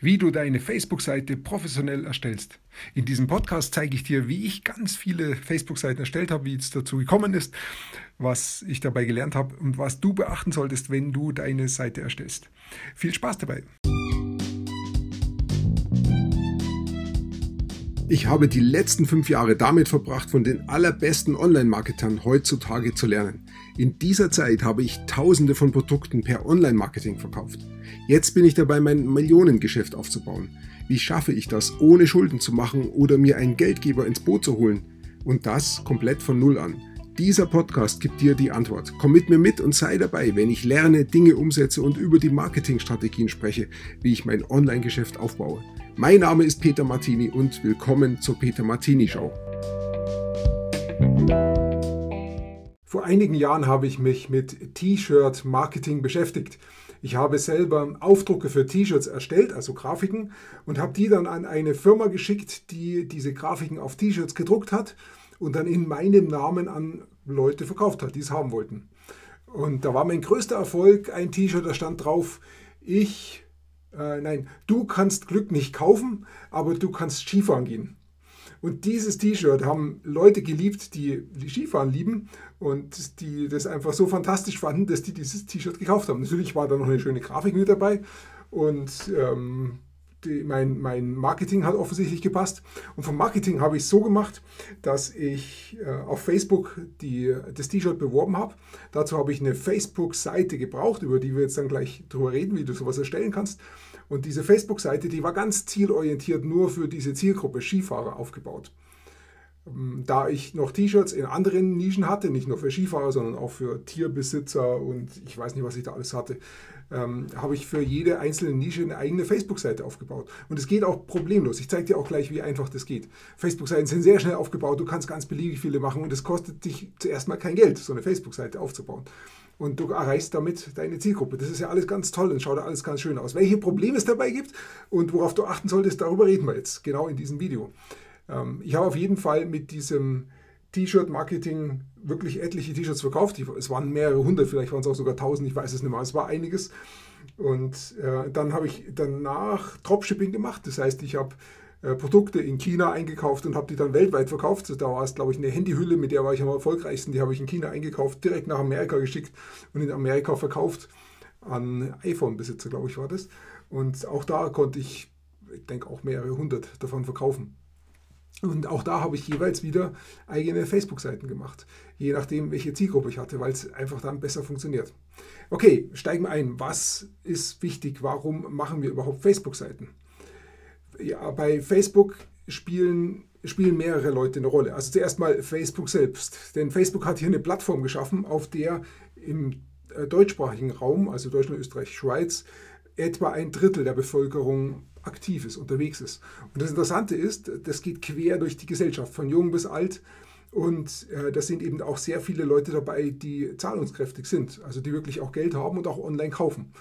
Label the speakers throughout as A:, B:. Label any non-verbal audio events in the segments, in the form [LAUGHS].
A: wie du deine Facebook-Seite professionell erstellst. In diesem Podcast zeige ich dir, wie ich ganz viele Facebook-Seiten erstellt habe, wie es dazu gekommen ist, was ich dabei gelernt habe und was du beachten solltest, wenn du deine Seite erstellst. Viel Spaß dabei! Ich habe die letzten fünf Jahre damit verbracht, von den allerbesten Online-Marketern heutzutage zu lernen. In dieser Zeit habe ich tausende von Produkten per Online-Marketing verkauft. Jetzt bin ich dabei, mein Millionengeschäft aufzubauen. Wie schaffe ich das, ohne Schulden zu machen oder mir einen Geldgeber ins Boot zu holen? Und das komplett von Null an. Dieser Podcast gibt dir die Antwort. Komm mit mir mit und sei dabei, wenn ich lerne, Dinge umsetze und über die Marketingstrategien spreche, wie ich mein Online-Geschäft aufbaue. Mein Name ist Peter Martini und willkommen zur Peter Martini Show. Vor einigen Jahren habe ich mich mit T-Shirt-Marketing beschäftigt. Ich habe selber Aufdrucke für T-Shirts erstellt, also Grafiken, und habe die dann an eine Firma geschickt, die diese Grafiken auf T-Shirts gedruckt hat und dann in meinem Namen an Leute verkauft hat, die es haben wollten. Und da war mein größter Erfolg ein T-Shirt, da stand drauf, ich äh, nein, du kannst Glück nicht kaufen, aber du kannst Skifahren gehen. Und dieses T-Shirt haben Leute geliebt, die, die Skifahren lieben und die das einfach so fantastisch fanden, dass die dieses T-Shirt gekauft haben. Natürlich war da noch eine schöne Grafik mit dabei und ähm, die, mein, mein Marketing hat offensichtlich gepasst. Und vom Marketing habe ich es so gemacht, dass ich äh, auf Facebook die, das T-Shirt beworben habe. Dazu habe ich eine Facebook-Seite gebraucht, über die wir jetzt dann gleich drüber reden, wie du sowas erstellen kannst. Und diese Facebook-Seite, die war ganz zielorientiert nur für diese Zielgruppe Skifahrer aufgebaut. Ähm, da ich noch T-Shirts in anderen Nischen hatte, nicht nur für Skifahrer, sondern auch für Tierbesitzer und ich weiß nicht, was ich da alles hatte, ähm, habe ich für jede einzelne Nische eine eigene Facebook-Seite aufgebaut. Und es geht auch problemlos. Ich zeige dir auch gleich, wie einfach das geht. Facebook-Seiten sind sehr schnell aufgebaut, du kannst ganz beliebig viele machen und es kostet dich zuerst mal kein Geld, so eine Facebook-Seite aufzubauen und du erreichst damit deine Zielgruppe. Das ist ja alles ganz toll und schaut alles ganz schön aus. Welche Probleme es dabei gibt und worauf du achten solltest, darüber reden wir jetzt genau in diesem Video. Ähm, ich habe auf jeden Fall mit diesem T-Shirt-Marketing wirklich etliche T-Shirts verkauft. Es waren mehrere hundert, vielleicht waren es auch sogar tausend, ich weiß es nicht mehr. Es war einiges. Und äh, dann habe ich danach Dropshipping gemacht. Das heißt, ich habe äh, Produkte in China eingekauft und habe die dann weltweit verkauft. Da war es, glaube ich, eine Handyhülle, mit der war ich am erfolgreichsten. Die habe ich in China eingekauft, direkt nach Amerika geschickt und in Amerika verkauft an iPhone-Besitzer, glaube ich, war das. Und auch da konnte ich, ich denke, auch mehrere hundert davon verkaufen. Und auch da habe ich jeweils wieder eigene Facebook-Seiten gemacht, je nachdem, welche Zielgruppe ich hatte, weil es einfach dann besser funktioniert. Okay, steigen wir ein. Was ist wichtig? Warum machen wir überhaupt Facebook-Seiten? Ja, bei Facebook spielen, spielen mehrere Leute eine Rolle. Also zuerst mal Facebook selbst. Denn Facebook hat hier eine Plattform geschaffen, auf der im äh, deutschsprachigen Raum, also Deutschland, Österreich, Schweiz, etwa ein Drittel der Bevölkerung aktiv ist, unterwegs ist. Und das Interessante ist, das geht quer durch die Gesellschaft, von jung bis alt. Und äh, das sind eben auch sehr viele Leute dabei, die zahlungskräftig sind, also die wirklich auch Geld haben und auch online kaufen.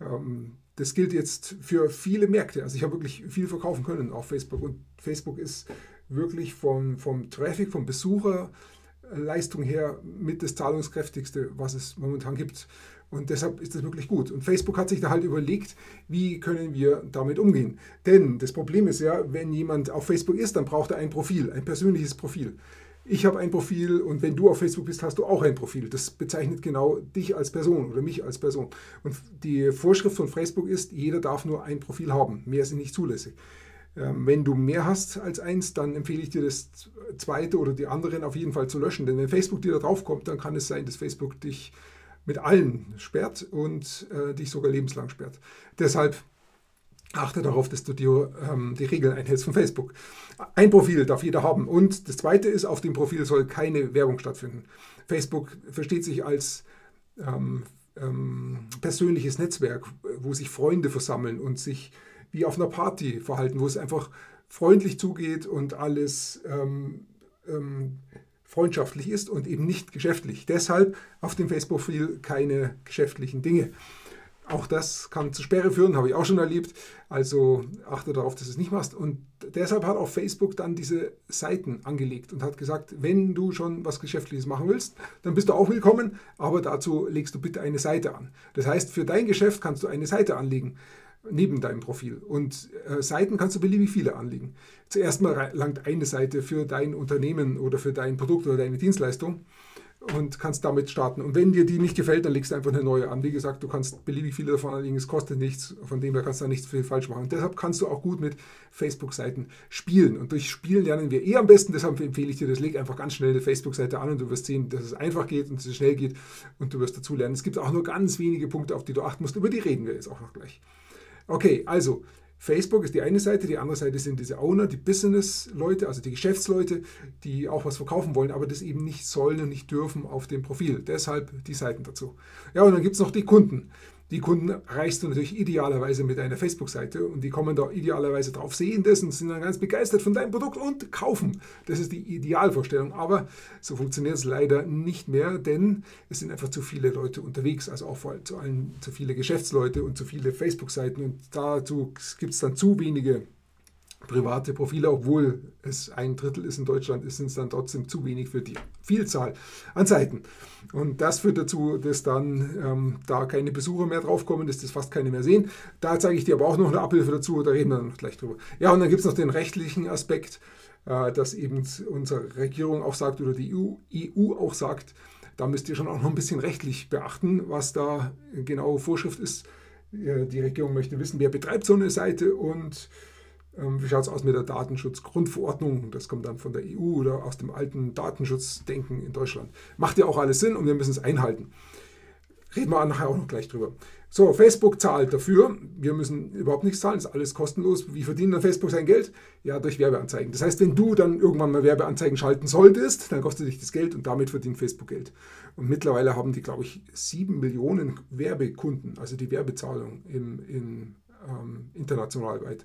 A: Ähm, das gilt jetzt für viele Märkte. Also ich habe wirklich viel verkaufen können auf Facebook. Und Facebook ist wirklich vom, vom Traffic, vom Besucherleistung her mit das zahlungskräftigste, was es momentan gibt. Und deshalb ist das wirklich gut. Und Facebook hat sich da halt überlegt, wie können wir damit umgehen. Denn das Problem ist ja, wenn jemand auf Facebook ist, dann braucht er ein Profil, ein persönliches Profil. Ich habe ein Profil und wenn du auf Facebook bist, hast du auch ein Profil. Das bezeichnet genau dich als Person oder mich als Person. Und die Vorschrift von Facebook ist, jeder darf nur ein Profil haben. Mehr ist nicht zulässig. Ähm, wenn du mehr hast als eins, dann empfehle ich dir das zweite oder die anderen auf jeden Fall zu löschen. Denn wenn Facebook dir da drauf kommt, dann kann es sein, dass Facebook dich mit allen sperrt und äh, dich sogar lebenslang sperrt. Deshalb achte darauf, dass du dir ähm, die Regeln einhältst von Facebook. Ein Profil darf jeder haben. Und das Zweite ist, auf dem Profil soll keine Werbung stattfinden. Facebook versteht sich als ähm, ähm, persönliches Netzwerk, wo sich Freunde versammeln und sich wie auf einer Party verhalten, wo es einfach freundlich zugeht und alles ähm, ähm, freundschaftlich ist und eben nicht geschäftlich. Deshalb auf dem Facebook-Profil keine geschäftlichen Dinge. Auch das kann zu Sperre führen, habe ich auch schon erlebt. Also achte darauf, dass du es nicht machst. Und deshalb hat auch Facebook dann diese Seiten angelegt und hat gesagt, wenn du schon was Geschäftliches machen willst, dann bist du auch willkommen, aber dazu legst du bitte eine Seite an. Das heißt, für dein Geschäft kannst du eine Seite anlegen. Neben deinem Profil. Und äh, Seiten kannst du beliebig viele anlegen. Zuerst mal langt eine Seite für dein Unternehmen oder für dein Produkt oder deine Dienstleistung und kannst damit starten. Und wenn dir die nicht gefällt, dann legst du einfach eine neue an. Wie gesagt, du kannst beliebig viele davon anlegen, es kostet nichts, von dem her kannst du da nichts viel falsch machen. Und deshalb kannst du auch gut mit Facebook-Seiten spielen. Und durch Spielen lernen wir eh am besten, deshalb empfehle ich dir das, leg einfach ganz schnell eine Facebook-Seite an und du wirst sehen, dass es einfach geht und dass es schnell geht und du wirst dazu lernen. Es gibt auch nur ganz wenige Punkte, auf die du achten musst, über die reden wir jetzt auch noch gleich. Okay, also Facebook ist die eine Seite, die andere Seite sind diese Owner, die Business-Leute, also die Geschäftsleute, die auch was verkaufen wollen, aber das eben nicht sollen und nicht dürfen auf dem Profil. Deshalb die Seiten dazu. Ja, und dann gibt es noch die Kunden. Die Kunden erreichst du natürlich idealerweise mit einer Facebook-Seite und die kommen da idealerweise drauf, sehen das und sind dann ganz begeistert von deinem Produkt und kaufen. Das ist die Idealvorstellung. Aber so funktioniert es leider nicht mehr, denn es sind einfach zu viele Leute unterwegs, also auch vor allem zu, allen, zu viele Geschäftsleute und zu viele Facebook-Seiten und dazu gibt es dann zu wenige private Profile, obwohl es ein Drittel ist in Deutschland, sind es dann trotzdem zu wenig für die Vielzahl an Seiten. Und das führt dazu, dass dann ähm, da keine Besucher mehr draufkommen, dass das fast keine mehr sehen. Da zeige ich dir aber auch noch eine Abhilfe dazu, da reden wir noch gleich drüber. Ja, und dann gibt es noch den rechtlichen Aspekt, äh, dass eben unsere Regierung auch sagt oder die EU, EU auch sagt, da müsst ihr schon auch noch ein bisschen rechtlich beachten, was da genau Vorschrift ist. Die Regierung möchte wissen, wer betreibt so eine Seite und wie schaut es aus mit der Datenschutzgrundverordnung? Das kommt dann von der EU oder aus dem alten Datenschutzdenken in Deutschland. Macht ja auch alles Sinn und wir müssen es einhalten. Reden wir nachher auch noch gleich drüber. So, Facebook zahlt dafür. Wir müssen überhaupt nichts zahlen, ist alles kostenlos. Wie verdient dann Facebook sein Geld? Ja, durch Werbeanzeigen. Das heißt, wenn du dann irgendwann mal Werbeanzeigen schalten solltest, dann kostet dich das Geld und damit verdient Facebook Geld. Und mittlerweile haben die, glaube ich, sieben Millionen Werbekunden, also die Werbezahlung im, in, ähm, international weit.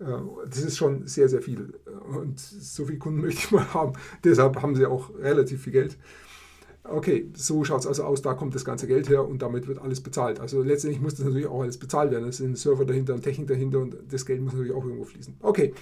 A: Äh, das ist schon sehr, sehr viel. Und so viele Kunden [LAUGHS] möchte ich mal haben. Deshalb haben sie auch relativ viel Geld. Okay, so schaut es also aus, da kommt das ganze Geld her und damit wird alles bezahlt. Also letztendlich muss das natürlich auch alles bezahlt werden. Es sind Server dahinter und Technik dahinter und das Geld muss natürlich auch irgendwo fließen. Okay,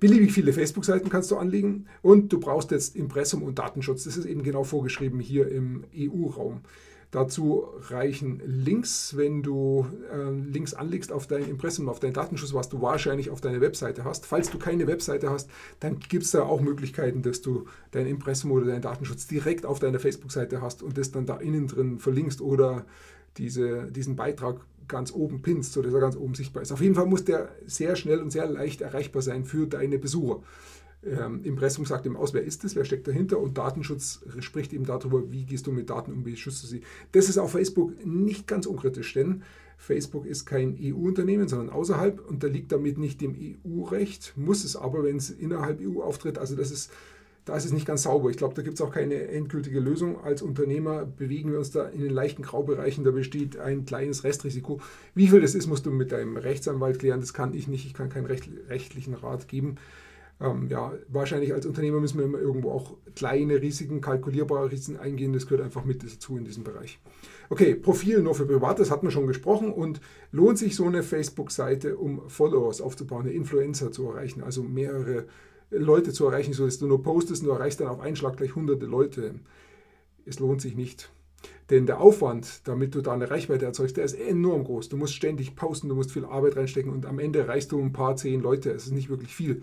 A: beliebig viele Facebook-Seiten kannst du anlegen und du brauchst jetzt Impressum und Datenschutz. Das ist eben genau vorgeschrieben hier im EU-Raum. Dazu reichen Links, wenn du äh, Links anlegst auf dein Impressum, auf deinen Datenschutz, was du wahrscheinlich auf deiner Webseite hast. Falls du keine Webseite hast, dann gibt es da auch Möglichkeiten, dass du dein Impressum oder deinen Datenschutz direkt auf deiner Facebook-Seite hast und das dann da innen drin verlinkst oder diese, diesen Beitrag ganz oben pinst, sodass er ganz oben sichtbar ist. Auf jeden Fall muss der sehr schnell und sehr leicht erreichbar sein für deine Besucher. Ähm, Impressum sagt ihm aus, wer ist es, wer steckt dahinter und Datenschutz spricht eben darüber, wie gehst du mit Daten um, wie schützt du sie. Das ist auf Facebook nicht ganz unkritisch, denn Facebook ist kein EU-Unternehmen, sondern außerhalb, und unterliegt damit nicht dem EU-Recht, muss es aber, wenn es innerhalb EU auftritt. Also das ist, da ist es nicht ganz sauber. Ich glaube, da gibt es auch keine endgültige Lösung. Als Unternehmer bewegen wir uns da in den leichten Graubereichen. Da besteht ein kleines Restrisiko. Wie viel das ist, musst du mit deinem Rechtsanwalt klären. Das kann ich nicht. Ich kann keinen rechtlichen Rat geben. Ähm, ja, wahrscheinlich als Unternehmer müssen wir immer irgendwo auch kleine Risiken, kalkulierbare Risiken eingehen. Das gehört einfach mit dazu in diesem Bereich. Okay, Profil nur für Privat, das hatten wir schon gesprochen. Und lohnt sich so eine Facebook-Seite, um Followers aufzubauen, eine Influencer zu erreichen, also mehrere Leute zu erreichen, sodass du nur postest und du erreichst dann auf einen Schlag gleich hunderte Leute. Es lohnt sich nicht. Denn der Aufwand, damit du da eine Reichweite erzeugst, der ist enorm groß. Du musst ständig posten, du musst viel Arbeit reinstecken und am Ende erreichst du ein paar zehn Leute. Es ist nicht wirklich viel.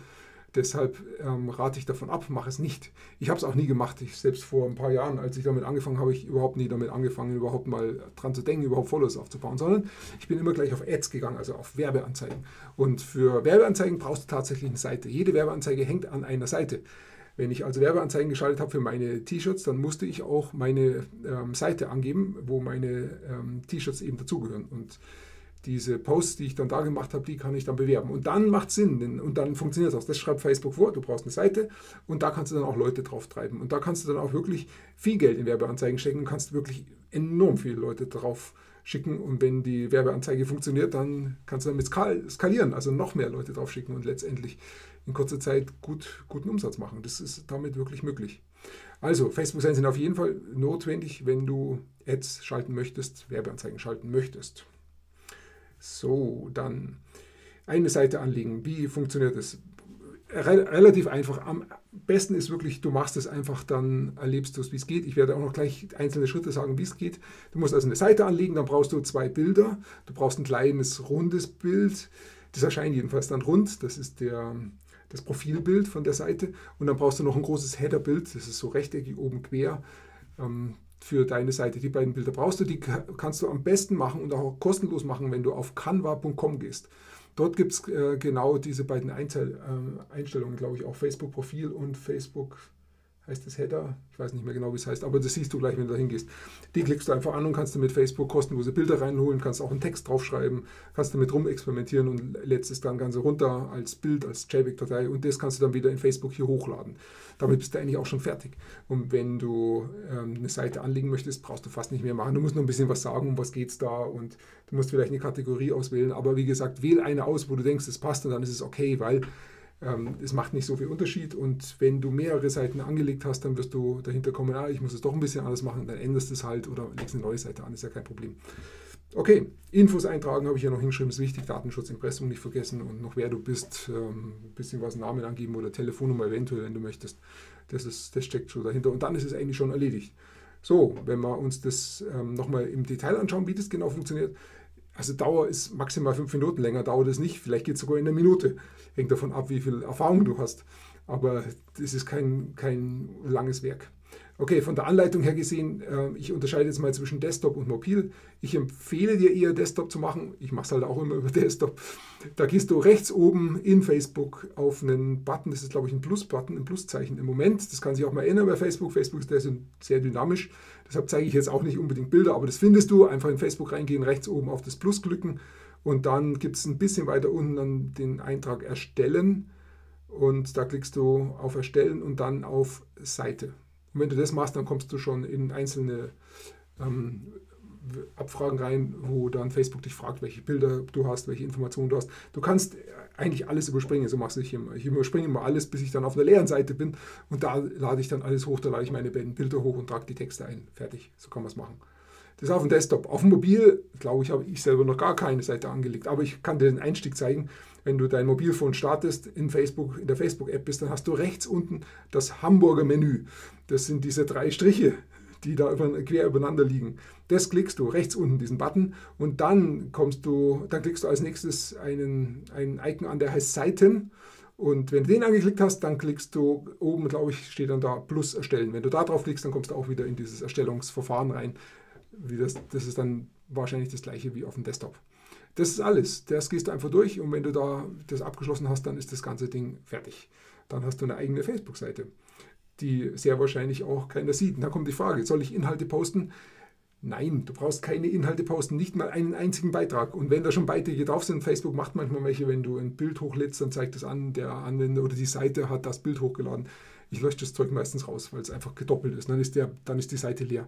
A: Deshalb ähm, rate ich davon ab, mach es nicht. Ich habe es auch nie gemacht. Ich, selbst vor ein paar Jahren, als ich damit angefangen habe, ich überhaupt nie damit angefangen, überhaupt mal dran zu denken, überhaupt Follows aufzubauen, sondern ich bin immer gleich auf Ads gegangen, also auf Werbeanzeigen. Und für Werbeanzeigen brauchst du tatsächlich eine Seite. Jede Werbeanzeige hängt an einer Seite. Wenn ich also Werbeanzeigen geschaltet habe für meine T-Shirts, dann musste ich auch meine ähm, Seite angeben, wo meine ähm, T-Shirts eben dazugehören. Und diese Posts, die ich dann da gemacht habe, die kann ich dann bewerben. Und dann macht es Sinn und dann funktioniert es auch. Das schreibt Facebook vor, du brauchst eine Seite und da kannst du dann auch Leute drauf treiben. Und da kannst du dann auch wirklich viel Geld in Werbeanzeigen stecken und kannst wirklich enorm viele Leute drauf schicken. Und wenn die Werbeanzeige funktioniert, dann kannst du damit skalieren, also noch mehr Leute drauf schicken und letztendlich in kurzer Zeit gut, guten Umsatz machen. Das ist damit wirklich möglich. Also, Facebook-Seiten sind auf jeden Fall notwendig, wenn du Ads schalten möchtest, Werbeanzeigen schalten möchtest. So, dann eine Seite anlegen. Wie funktioniert das? re relativ einfach. Am besten ist wirklich, du machst es einfach, dann erlebst du es, wie es geht. Ich werde auch noch gleich einzelne Schritte sagen, wie es geht. Du musst also eine Seite anlegen, dann brauchst du zwei Bilder. Du brauchst ein kleines, rundes Bild. Das erscheint jedenfalls dann rund. Das ist der, das Profilbild von der Seite. Und dann brauchst du noch ein großes Headerbild. Das ist so rechteckig oben quer ähm, für deine Seite. Die beiden Bilder brauchst du. Die kannst du am besten machen und auch kostenlos machen, wenn du auf canva.com gehst. Dort gibt es äh, genau diese beiden Einzel äh, Einstellungen, glaube ich, auch Facebook-Profil und Facebook heißt das Header, ich weiß nicht mehr genau, wie es heißt, aber das siehst du gleich, wenn du da hingehst. Die klickst du einfach an und kannst du mit Facebook kostenlose Bilder reinholen, kannst auch einen Text draufschreiben, kannst damit rumexperimentieren und lädst es dann ganz runter als Bild, als JPEG-Datei und das kannst du dann wieder in Facebook hier hochladen. Damit bist du eigentlich auch schon fertig. Und wenn du ähm, eine Seite anlegen möchtest, brauchst du fast nicht mehr machen. Du musst nur ein bisschen was sagen, um was geht es da und du musst vielleicht eine Kategorie auswählen, aber wie gesagt, wähl eine aus, wo du denkst, es passt und dann ist es okay, weil es macht nicht so viel Unterschied und wenn du mehrere Seiten angelegt hast, dann wirst du dahinter kommen, ah, ich muss es doch ein bisschen anders machen, dann änderst du es halt oder legst eine neue Seite an, ist ja kein Problem. Okay, Infos eintragen habe ich ja noch hingeschrieben, ist wichtig, Datenschutz, Impressum nicht vergessen und noch wer du bist, ähm, ein bisschen was Namen angeben oder Telefonnummer eventuell, wenn du möchtest. Das, ist, das steckt schon dahinter und dann ist es eigentlich schon erledigt. So, wenn wir uns das ähm, nochmal im Detail anschauen, wie das genau funktioniert, also Dauer ist maximal fünf Minuten, länger dauert es nicht, vielleicht geht es sogar in einer Minute. Hängt davon ab, wie viel Erfahrung du hast. Aber das ist kein, kein langes Werk. Okay, von der Anleitung her gesehen, äh, ich unterscheide jetzt mal zwischen Desktop und Mobil. Ich empfehle dir eher Desktop zu machen. Ich mache es halt auch immer über [LAUGHS] Desktop. Da gehst du rechts oben in Facebook auf einen Button, das ist glaube ich ein Plus-Button, ein Pluszeichen im Moment. Das kann sich auch mal ändern bei Facebook. Facebook ist sehr dynamisch. Deshalb zeige ich jetzt auch nicht unbedingt Bilder, aber das findest du. Einfach in Facebook reingehen, rechts oben auf das Plus klicken und dann gibt es ein bisschen weiter unten den Eintrag Erstellen und da klickst du auf Erstellen und dann auf Seite. Und wenn du das machst, dann kommst du schon in einzelne ähm, Abfragen rein, wo dann Facebook dich fragt, welche Bilder du hast, welche Informationen du hast. Du kannst eigentlich alles überspringen, so mache ich immer. Ich überspringe immer alles, bis ich dann auf einer leeren Seite bin und da lade ich dann alles hoch, da lade ich meine beiden Bilder hoch und trage die Texte ein. Fertig, so kann man es machen. Das auf dem Desktop. Auf dem Mobil, glaube ich, habe ich selber noch gar keine Seite angelegt, aber ich kann dir den Einstieg zeigen. Wenn du dein Mobilphone startest, in, Facebook, in der Facebook-App bist, dann hast du rechts unten das Hamburger Menü. Das sind diese drei Striche, die da quer übereinander liegen. Das klickst du rechts unten, diesen Button, und dann kommst du, dann klickst du als nächstes einen, einen Icon an, der heißt Seiten. Und wenn du den angeklickt hast, dann klickst du oben, glaube ich, steht dann da Plus erstellen. Wenn du da drauf klickst, dann kommst du auch wieder in dieses Erstellungsverfahren rein. Das, das ist dann wahrscheinlich das gleiche wie auf dem Desktop. Das ist alles. Das gehst du einfach durch und wenn du da das abgeschlossen hast, dann ist das ganze Ding fertig. Dann hast du eine eigene Facebook-Seite die sehr wahrscheinlich auch keiner sieht. Und da kommt die Frage, soll ich Inhalte posten? Nein, du brauchst keine Inhalte posten, nicht mal einen einzigen Beitrag. Und wenn da schon Beiträge drauf sind, Facebook macht manchmal welche, wenn du ein Bild hochlädst, dann zeigt es an, der Anwender oder die Seite hat das Bild hochgeladen. Ich lösche das Zeug meistens raus, weil es einfach gedoppelt ist. Dann ist, der, dann ist die Seite leer.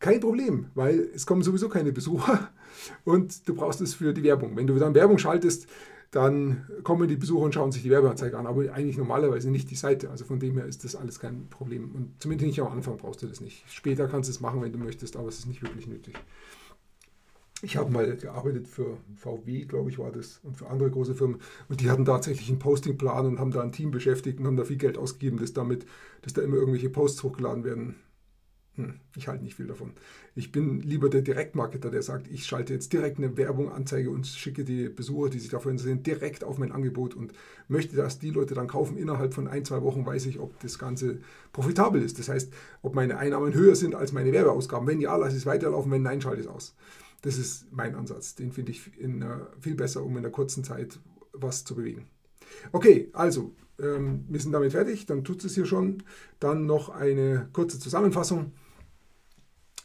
A: Kein Problem, weil es kommen sowieso keine Besucher [LAUGHS] und du brauchst es für die Werbung. Wenn du dann Werbung schaltest, dann kommen die Besucher und schauen sich die Werbeanzeige an, aber eigentlich normalerweise nicht die Seite. Also von dem her ist das alles kein Problem. Und zumindest nicht am Anfang brauchst du das nicht. Später kannst du es machen, wenn du möchtest, aber es ist nicht wirklich nötig. Ich habe mal gearbeitet für VW, glaube ich, war das, und für andere große Firmen. Und die hatten tatsächlich einen Postingplan und haben da ein Team beschäftigt und haben da viel Geld ausgegeben, dass damit, dass da immer irgendwelche Posts hochgeladen werden. Hm, ich halte nicht viel davon. Ich bin lieber der Direktmarketer, der sagt, ich schalte jetzt direkt eine Werbung, Anzeige und schicke die Besucher, die sich dafür interessieren, direkt auf mein Angebot und möchte, dass die Leute dann kaufen. Innerhalb von ein, zwei Wochen weiß ich, ob das Ganze profitabel ist. Das heißt, ob meine Einnahmen höher sind als meine Werbeausgaben. Wenn ja, lasse ich es weiterlaufen, wenn nein, schalte ich es aus. Das ist mein Ansatz. Den finde ich in, uh, viel besser, um in einer kurzen Zeit was zu bewegen. Okay, also ähm, wir sind damit fertig, dann tut es hier schon. Dann noch eine kurze Zusammenfassung.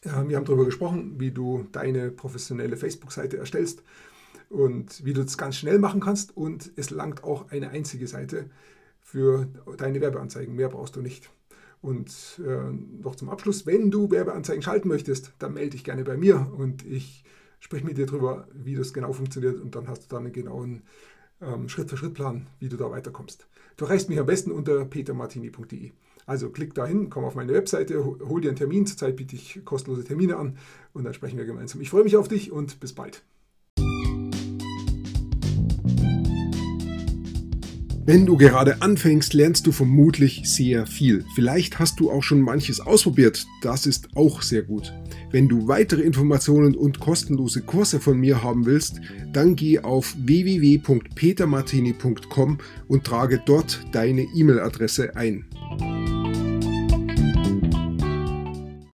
A: Wir haben darüber gesprochen, wie du deine professionelle Facebook-Seite erstellst und wie du das ganz schnell machen kannst. Und es langt auch eine einzige Seite für deine Werbeanzeigen. Mehr brauchst du nicht. Und äh, noch zum Abschluss, wenn du Werbeanzeigen schalten möchtest, dann melde dich gerne bei mir und ich spreche mit dir darüber, wie das genau funktioniert und dann hast du dann einen genauen ähm, Schritt-für-Schritt-Plan, wie du da weiterkommst. Du erreichst mich am besten unter petermartini.de. Also klick da hin, komm auf meine Webseite, hol dir einen Termin. Zurzeit biete ich kostenlose Termine an und dann sprechen wir gemeinsam. Ich freue mich auf dich und bis bald. Wenn du gerade anfängst, lernst du vermutlich sehr viel. Vielleicht hast du auch schon manches ausprobiert. Das ist auch sehr gut. Wenn du weitere Informationen und kostenlose Kurse von mir haben willst, dann geh auf www.petermartini.com und trage dort deine E-Mail-Adresse ein.